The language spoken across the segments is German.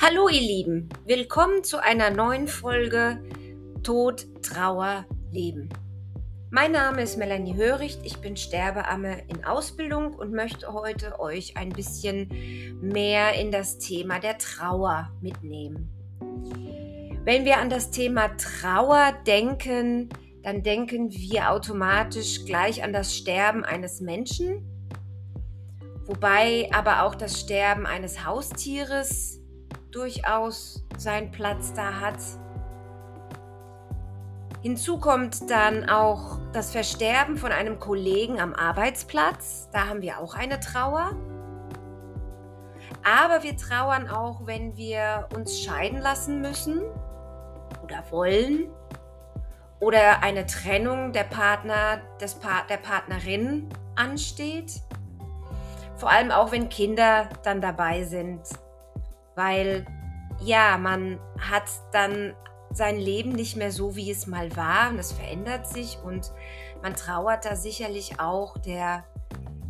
Hallo ihr Lieben, willkommen zu einer neuen Folge Tod, Trauer, Leben. Mein Name ist Melanie Höricht, ich bin Sterbeamme in Ausbildung und möchte heute euch ein bisschen mehr in das Thema der Trauer mitnehmen. Wenn wir an das Thema Trauer denken, dann denken wir automatisch gleich an das Sterben eines Menschen, wobei aber auch das Sterben eines Haustieres durchaus seinen Platz da hat. Hinzu kommt dann auch das Versterben von einem Kollegen am Arbeitsplatz. Da haben wir auch eine Trauer. Aber wir trauern auch, wenn wir uns scheiden lassen müssen oder wollen oder eine Trennung der Partner, des pa der Partnerin ansteht. Vor allem auch, wenn Kinder dann dabei sind weil ja, man hat dann sein Leben nicht mehr so, wie es mal war und es verändert sich und man trauert da sicherlich auch der,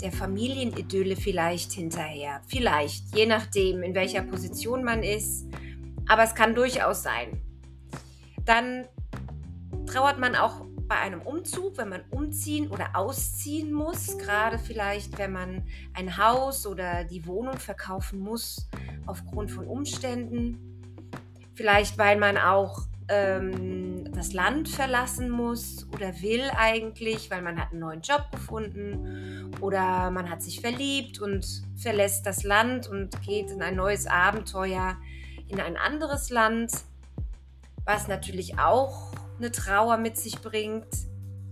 der Familienidylle vielleicht hinterher. Vielleicht, je nachdem, in welcher Position man ist, aber es kann durchaus sein. Dann trauert man auch bei einem Umzug, wenn man umziehen oder ausziehen muss, gerade vielleicht, wenn man ein Haus oder die Wohnung verkaufen muss aufgrund von Umständen, vielleicht weil man auch ähm, das Land verlassen muss oder will eigentlich, weil man hat einen neuen Job gefunden oder man hat sich verliebt und verlässt das Land und geht in ein neues Abenteuer in ein anderes Land, was natürlich auch eine Trauer mit sich bringt.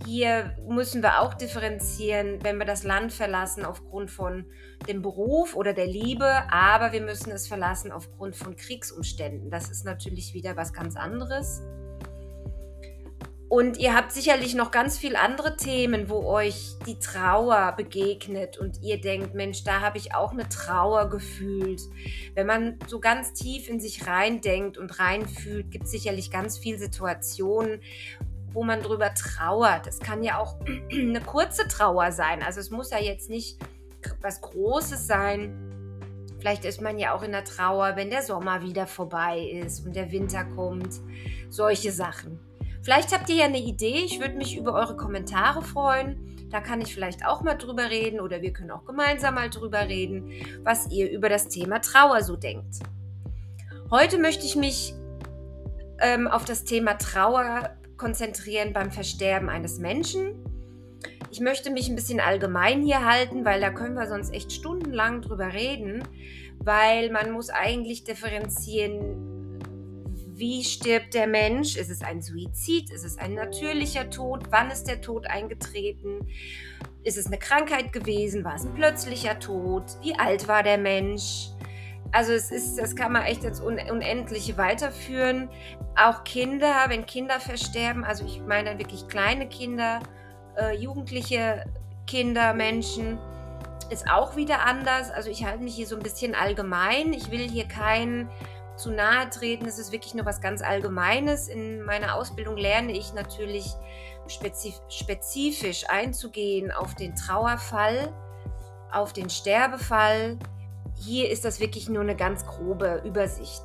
Hier müssen wir auch differenzieren, wenn wir das Land verlassen aufgrund von dem Beruf oder der Liebe, aber wir müssen es verlassen aufgrund von Kriegsumständen. Das ist natürlich wieder was ganz anderes. Und ihr habt sicherlich noch ganz viele andere Themen, wo euch die Trauer begegnet und ihr denkt, Mensch, da habe ich auch eine Trauer gefühlt. Wenn man so ganz tief in sich reindenkt und reinfühlt, gibt es sicherlich ganz viele Situationen, wo man drüber trauert. Es kann ja auch eine kurze Trauer sein. Also es muss ja jetzt nicht was Großes sein. Vielleicht ist man ja auch in der Trauer, wenn der Sommer wieder vorbei ist und der Winter kommt. Solche Sachen. Vielleicht habt ihr ja eine Idee. Ich würde mich über eure Kommentare freuen. Da kann ich vielleicht auch mal drüber reden oder wir können auch gemeinsam mal drüber reden, was ihr über das Thema Trauer so denkt. Heute möchte ich mich ähm, auf das Thema Trauer konzentrieren beim Versterben eines Menschen. Ich möchte mich ein bisschen allgemein hier halten, weil da können wir sonst echt stundenlang drüber reden, weil man muss eigentlich differenzieren, wie stirbt der Mensch? Ist es ein Suizid? Ist es ein natürlicher Tod? Wann ist der Tod eingetreten? Ist es eine Krankheit gewesen? War es ein plötzlicher Tod? Wie alt war der Mensch? Also es ist, das kann man echt ins Unendliche weiterführen. Auch Kinder, wenn Kinder versterben, also ich meine wirklich kleine Kinder, äh, jugendliche Kinder, Menschen, ist auch wieder anders. Also ich halte mich hier so ein bisschen allgemein. Ich will hier keinen zu nahe treten. Es ist wirklich nur was ganz Allgemeines. In meiner Ausbildung lerne ich natürlich spezif spezifisch einzugehen auf den Trauerfall, auf den Sterbefall. Hier ist das wirklich nur eine ganz grobe Übersicht.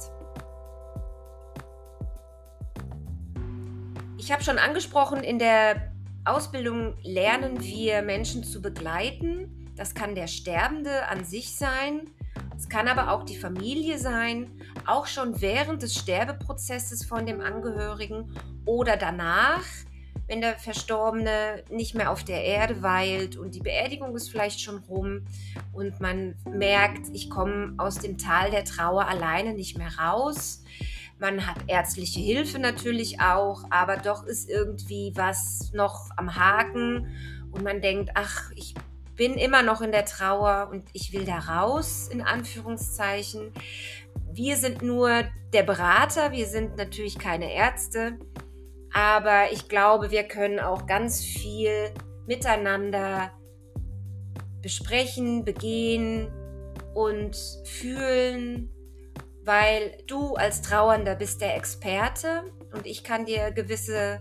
Ich habe schon angesprochen, in der Ausbildung lernen wir Menschen zu begleiten. Das kann der Sterbende an sich sein. Es kann aber auch die Familie sein, auch schon während des Sterbeprozesses von dem Angehörigen oder danach, wenn der Verstorbene nicht mehr auf der Erde weilt und die Beerdigung ist vielleicht schon rum und man merkt, ich komme aus dem Tal der Trauer alleine nicht mehr raus. Man hat ärztliche Hilfe natürlich auch, aber doch ist irgendwie was noch am Haken und man denkt, ach, ich bin immer noch in der Trauer und ich will da raus, in Anführungszeichen. Wir sind nur der Berater, wir sind natürlich keine Ärzte, aber ich glaube, wir können auch ganz viel miteinander besprechen, begehen und fühlen, weil du als Trauernder bist der Experte und ich kann dir gewisse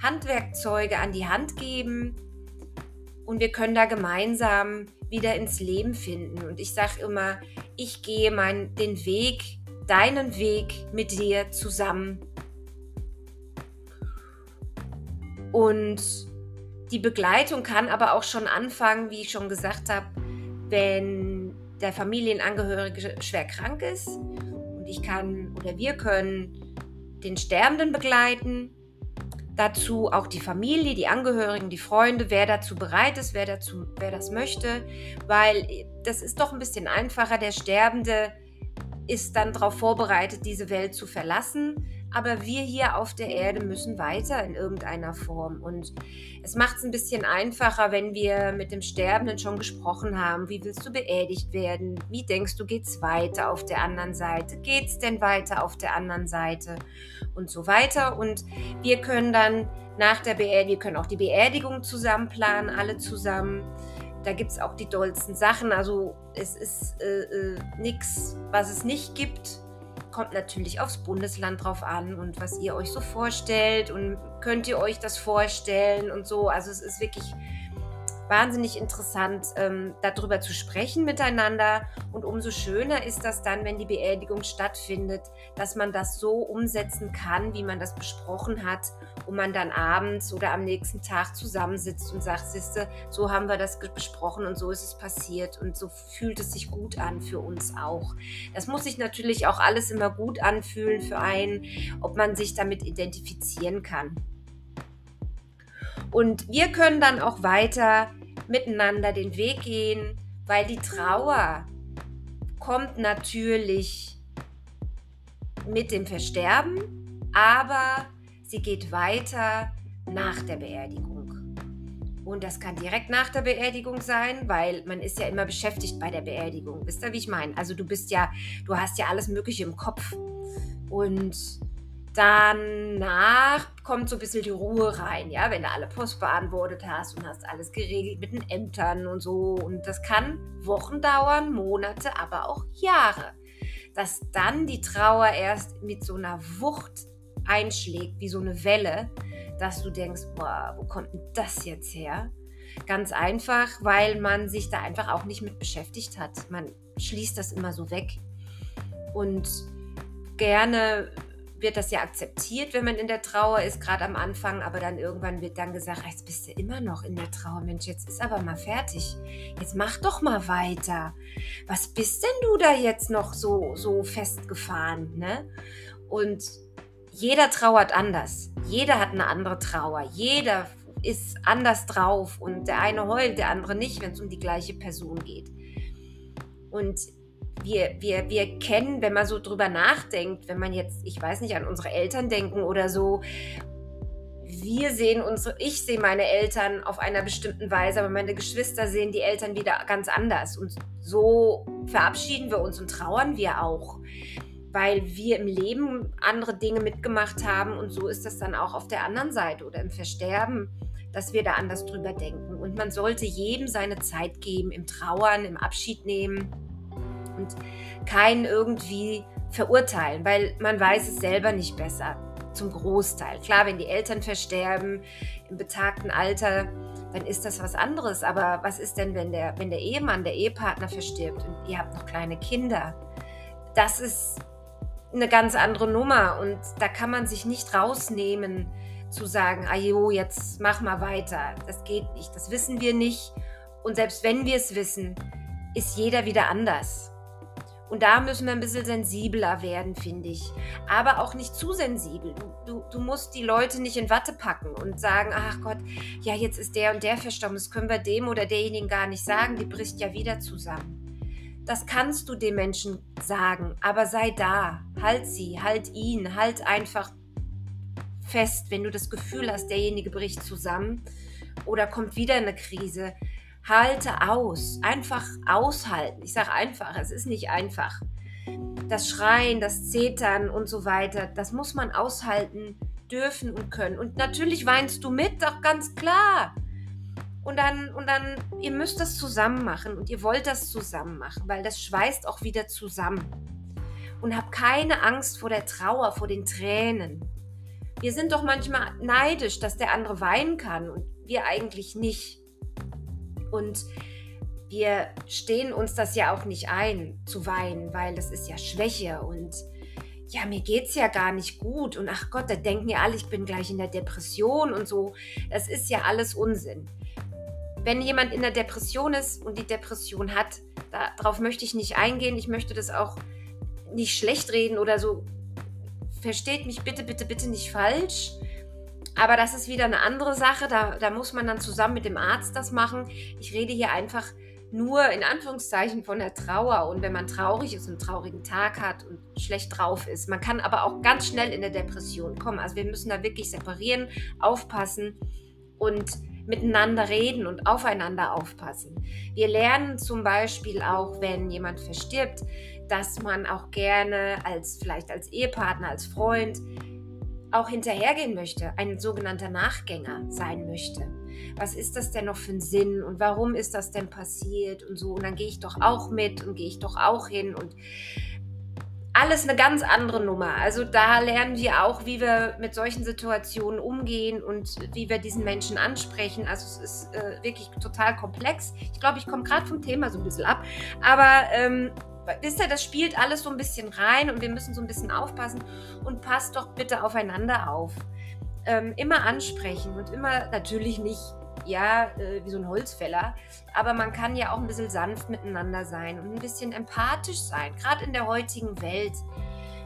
Handwerkzeuge an die Hand geben, und wir können da gemeinsam wieder ins Leben finden. Und ich sage immer, ich gehe mein, den Weg deinen Weg mit dir zusammen. Und die Begleitung kann aber auch schon anfangen, wie ich schon gesagt habe, wenn der Familienangehörige schwer krank ist und ich kann oder wir können den Sterbenden begleiten. Dazu auch die Familie, die Angehörigen, die Freunde, wer dazu bereit ist, wer, dazu, wer das möchte, weil das ist doch ein bisschen einfacher. Der Sterbende ist dann darauf vorbereitet, diese Welt zu verlassen aber wir hier auf der Erde müssen weiter in irgendeiner Form. Und es macht es ein bisschen einfacher, wenn wir mit dem Sterbenden schon gesprochen haben. Wie willst du beerdigt werden? Wie denkst du, geht es weiter auf der anderen Seite? Geht es denn weiter auf der anderen Seite? Und so weiter. Und wir können dann nach der Beerdigung, wir können auch die Beerdigung zusammen planen, alle zusammen. Da gibt es auch die dollsten Sachen. Also es ist äh, äh, nichts, was es nicht gibt kommt natürlich aufs Bundesland drauf an und was ihr euch so vorstellt und könnt ihr euch das vorstellen und so. Also es ist wirklich wahnsinnig interessant, ähm, darüber zu sprechen miteinander. Und umso schöner ist das dann, wenn die Beerdigung stattfindet, dass man das so umsetzen kann, wie man das besprochen hat und man dann abends oder am nächsten Tag zusammensitzt und sagt, siehste, so haben wir das besprochen und so ist es passiert und so fühlt es sich gut an für uns auch. Das muss sich natürlich auch alles immer gut anfühlen für einen, ob man sich damit identifizieren kann. Und wir können dann auch weiter miteinander den Weg gehen, weil die Trauer kommt natürlich mit dem Versterben, aber sie geht weiter nach der Beerdigung. Und das kann direkt nach der Beerdigung sein, weil man ist ja immer beschäftigt bei der Beerdigung. Wisst ihr, wie ich meine? Also du bist ja, du hast ja alles Mögliche im Kopf. Und Danach kommt so ein bisschen die Ruhe rein, ja, wenn du alle Post beantwortet hast und hast alles geregelt mit den Ämtern und so. Und das kann Wochen dauern, Monate, aber auch Jahre. Dass dann die Trauer erst mit so einer Wucht einschlägt, wie so eine Welle, dass du denkst, boah, wo kommt denn das jetzt her? Ganz einfach, weil man sich da einfach auch nicht mit beschäftigt hat. Man schließt das immer so weg. Und gerne wird das ja akzeptiert, wenn man in der Trauer ist, gerade am Anfang, aber dann irgendwann wird dann gesagt, jetzt bist du immer noch in der Trauer, Mensch, jetzt ist aber mal fertig. Jetzt mach doch mal weiter. Was bist denn du da jetzt noch so, so festgefahren, ne? Und jeder trauert anders. Jeder hat eine andere Trauer. Jeder ist anders drauf und der eine heult, der andere nicht, wenn es um die gleiche Person geht. Und wir, wir, wir kennen, wenn man so drüber nachdenkt, wenn man jetzt, ich weiß nicht, an unsere Eltern denken oder so, wir sehen unsere, ich sehe meine Eltern auf einer bestimmten Weise, aber meine Geschwister sehen die Eltern wieder ganz anders. Und so verabschieden wir uns und trauern wir auch, weil wir im Leben andere Dinge mitgemacht haben und so ist das dann auch auf der anderen Seite oder im Versterben, dass wir da anders drüber denken. Und man sollte jedem seine Zeit geben, im Trauern, im Abschied nehmen und keinen irgendwie verurteilen, weil man weiß es selber nicht besser. Zum Großteil. Klar, wenn die Eltern versterben im betagten Alter, dann ist das was anderes. Aber was ist denn, wenn der, wenn der Ehemann, der Ehepartner verstirbt und ihr habt noch kleine Kinder? Das ist eine ganz andere Nummer und da kann man sich nicht rausnehmen zu sagen, ajo, jetzt mach mal weiter. Das geht nicht, das wissen wir nicht. Und selbst wenn wir es wissen, ist jeder wieder anders. Und da müssen wir ein bisschen sensibler werden, finde ich. Aber auch nicht zu sensibel. Du, du, du, musst die Leute nicht in Watte packen und sagen, ach Gott, ja, jetzt ist der und der verstorben. Das können wir dem oder derjenigen gar nicht sagen. Die bricht ja wieder zusammen. Das kannst du dem Menschen sagen, aber sei da. Halt sie, halt ihn, halt einfach fest, wenn du das Gefühl hast, derjenige bricht zusammen oder kommt wieder eine Krise Halte aus. Einfach aushalten. Ich sage einfach, es ist nicht einfach. Das Schreien, das Zetern und so weiter, das muss man aushalten dürfen und können. Und natürlich weinst du mit, doch ganz klar. Und dann, und dann, ihr müsst das zusammen machen und ihr wollt das zusammen machen, weil das schweißt auch wieder zusammen. Und habt keine Angst vor der Trauer, vor den Tränen. Wir sind doch manchmal neidisch, dass der andere weinen kann und wir eigentlich nicht. Und wir stehen uns das ja auch nicht ein, zu weinen, weil das ist ja Schwäche und ja, mir geht's ja gar nicht gut und ach Gott, da denken ja alle, ich bin gleich in der Depression und so. Das ist ja alles Unsinn. Wenn jemand in der Depression ist und die Depression hat, darauf möchte ich nicht eingehen. Ich möchte das auch nicht schlecht reden oder so. Versteht mich bitte, bitte, bitte nicht falsch. Aber das ist wieder eine andere Sache. Da, da muss man dann zusammen mit dem Arzt das machen. Ich rede hier einfach nur in Anführungszeichen von der Trauer und wenn man traurig ist und einen traurigen Tag hat und schlecht drauf ist. Man kann aber auch ganz schnell in der Depression kommen. Also wir müssen da wirklich separieren, aufpassen und miteinander reden und aufeinander aufpassen. Wir lernen zum Beispiel auch, wenn jemand verstirbt, dass man auch gerne als vielleicht als Ehepartner, als Freund auch hinterhergehen möchte, ein sogenannter Nachgänger sein möchte was ist das denn noch für ein Sinn und warum ist das denn passiert und so. Und dann gehe ich doch auch mit und gehe ich doch auch hin und alles eine ganz andere Nummer. Also da lernen wir auch, wie wir mit solchen Situationen umgehen und wie wir diesen Menschen ansprechen. Also es ist äh, wirklich total komplex. Ich glaube, ich komme gerade vom Thema so ein bisschen ab. Aber ähm, wisst ihr, das spielt alles so ein bisschen rein und wir müssen so ein bisschen aufpassen und passt doch bitte aufeinander auf. Ähm, immer ansprechen und immer natürlich nicht ja, äh, wie so ein Holzfäller. Aber man kann ja auch ein bisschen sanft miteinander sein und ein bisschen empathisch sein, gerade in der heutigen Welt.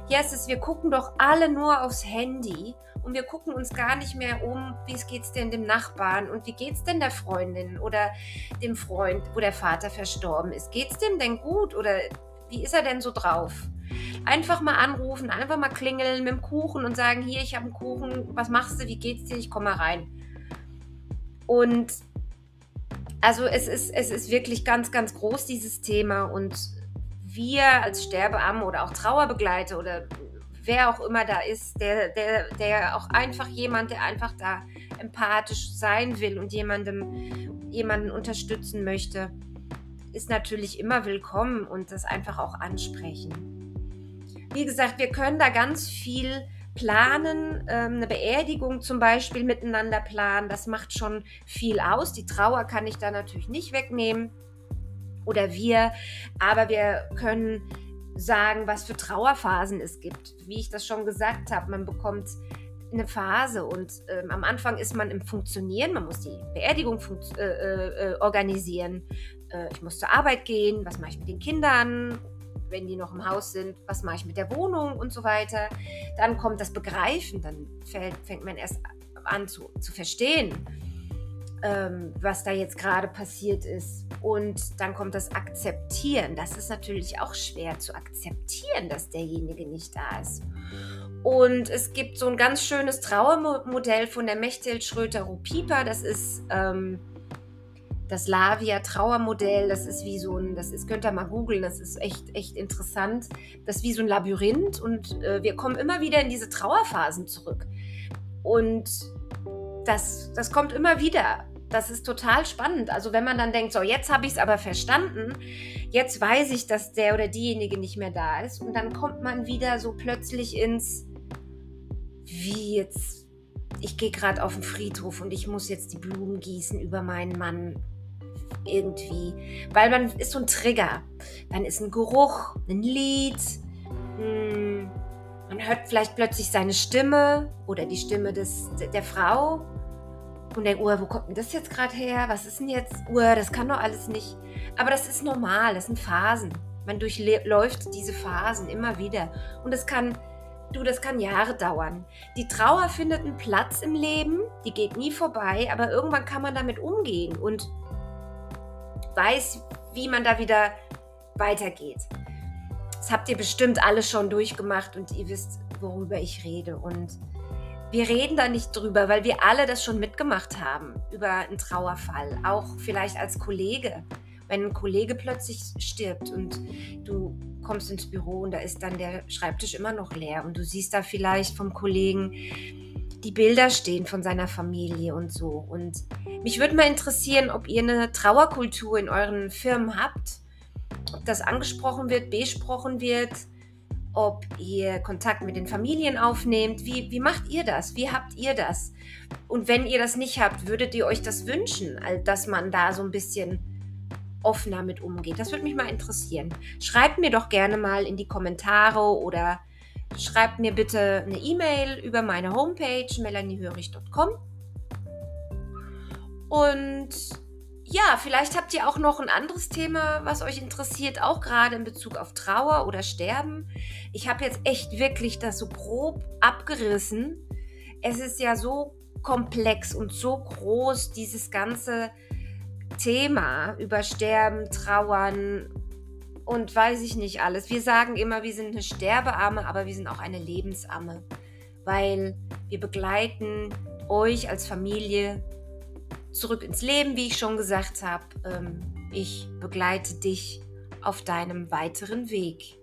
Hier es, wir gucken doch alle nur aufs Handy und wir gucken uns gar nicht mehr um, wie es geht's denn dem Nachbarn und wie geht's denn der Freundin oder dem Freund, wo der Vater verstorben ist. Geht's dem denn gut oder wie ist er denn so drauf? Einfach mal anrufen, einfach mal klingeln mit dem Kuchen und sagen, hier, ich habe einen Kuchen, was machst du, wie geht's dir, ich komme mal rein. Und also es ist, es ist wirklich ganz, ganz groß, dieses Thema. Und wir als Sterbeamme oder auch Trauerbegleiter oder wer auch immer da ist, der, der, der auch einfach jemand, der einfach da empathisch sein will und jemandem, jemanden unterstützen möchte, ist natürlich immer willkommen und das einfach auch ansprechen. Wie gesagt, wir können da ganz viel planen, ähm, eine Beerdigung zum Beispiel miteinander planen, das macht schon viel aus. Die Trauer kann ich da natürlich nicht wegnehmen oder wir, aber wir können sagen, was für Trauerphasen es gibt. Wie ich das schon gesagt habe, man bekommt eine Phase und ähm, am Anfang ist man im Funktionieren, man muss die Beerdigung äh, äh, organisieren. Äh, ich muss zur Arbeit gehen, was mache ich mit den Kindern wenn die noch im Haus sind, was mache ich mit der Wohnung und so weiter. Dann kommt das Begreifen, dann fällt, fängt man erst an zu, zu verstehen, ähm, was da jetzt gerade passiert ist. Und dann kommt das Akzeptieren. Das ist natürlich auch schwer zu akzeptieren, dass derjenige nicht da ist. Und es gibt so ein ganz schönes Trauermodell von der Mechthild Schröter-Rupipa. Das ist ähm, das Lavia Trauermodell, das ist wie so ein, das ist, könnt ihr mal googeln, das ist echt, echt interessant. Das ist wie so ein Labyrinth und äh, wir kommen immer wieder in diese Trauerphasen zurück. Und das, das kommt immer wieder. Das ist total spannend. Also wenn man dann denkt, so jetzt habe ich es aber verstanden, jetzt weiß ich, dass der oder diejenige nicht mehr da ist und dann kommt man wieder so plötzlich ins, wie jetzt, ich gehe gerade auf den Friedhof und ich muss jetzt die Blumen gießen über meinen Mann irgendwie. Weil man ist so ein Trigger. Dann ist ein Geruch, ein Lied. Hm, man hört vielleicht plötzlich seine Stimme oder die Stimme des, der Frau und denkt, oh, wo kommt denn das jetzt gerade her? Was ist denn jetzt? Oh, das kann doch alles nicht. Aber das ist normal, das sind Phasen. Man durchläuft diese Phasen immer wieder. Und es kann, du, das kann Jahre dauern. Die Trauer findet einen Platz im Leben, die geht nie vorbei, aber irgendwann kann man damit umgehen. Und weiß, wie man da wieder weitergeht. Das habt ihr bestimmt alle schon durchgemacht und ihr wisst, worüber ich rede. Und wir reden da nicht drüber, weil wir alle das schon mitgemacht haben, über einen Trauerfall. Auch vielleicht als Kollege. Wenn ein Kollege plötzlich stirbt und du kommst ins Büro und da ist dann der Schreibtisch immer noch leer und du siehst da vielleicht vom Kollegen, die Bilder stehen von seiner Familie und so. Und mich würde mal interessieren, ob ihr eine Trauerkultur in euren Firmen habt, ob das angesprochen wird, besprochen wird, ob ihr Kontakt mit den Familien aufnehmt. Wie, wie macht ihr das? Wie habt ihr das? Und wenn ihr das nicht habt, würdet ihr euch das wünschen, dass man da so ein bisschen offener mit umgeht? Das würde mich mal interessieren. Schreibt mir doch gerne mal in die Kommentare oder schreibt mir bitte eine E-Mail über meine Homepage melaniehörig.com. Und ja, vielleicht habt ihr auch noch ein anderes Thema, was euch interessiert, auch gerade in Bezug auf Trauer oder Sterben. Ich habe jetzt echt wirklich das so grob abgerissen. Es ist ja so komplex und so groß, dieses ganze Thema über Sterben, Trauern und weiß ich nicht alles. Wir sagen immer, wir sind eine Sterbearme, aber wir sind auch eine Lebensarme, weil wir begleiten euch als Familie zurück ins Leben, wie ich schon gesagt habe. Ähm, ich begleite dich auf deinem weiteren Weg.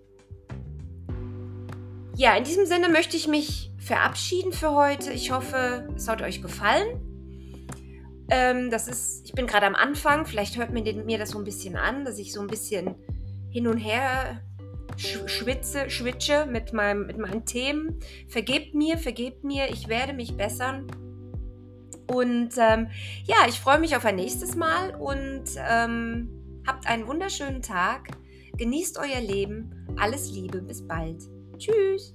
Ja, in diesem Sinne möchte ich mich verabschieden für heute. Ich hoffe, es hat euch gefallen. Ähm, das ist, ich bin gerade am Anfang. Vielleicht hört mir, mir das so ein bisschen an, dass ich so ein bisschen hin und her schwitze, schwitsche mit, meinem, mit meinen Themen. Vergebt mir, vergebt mir, ich werde mich bessern. Und ähm, ja, ich freue mich auf ein nächstes Mal und ähm, habt einen wunderschönen Tag. Genießt euer Leben. Alles Liebe. Bis bald. Tschüss.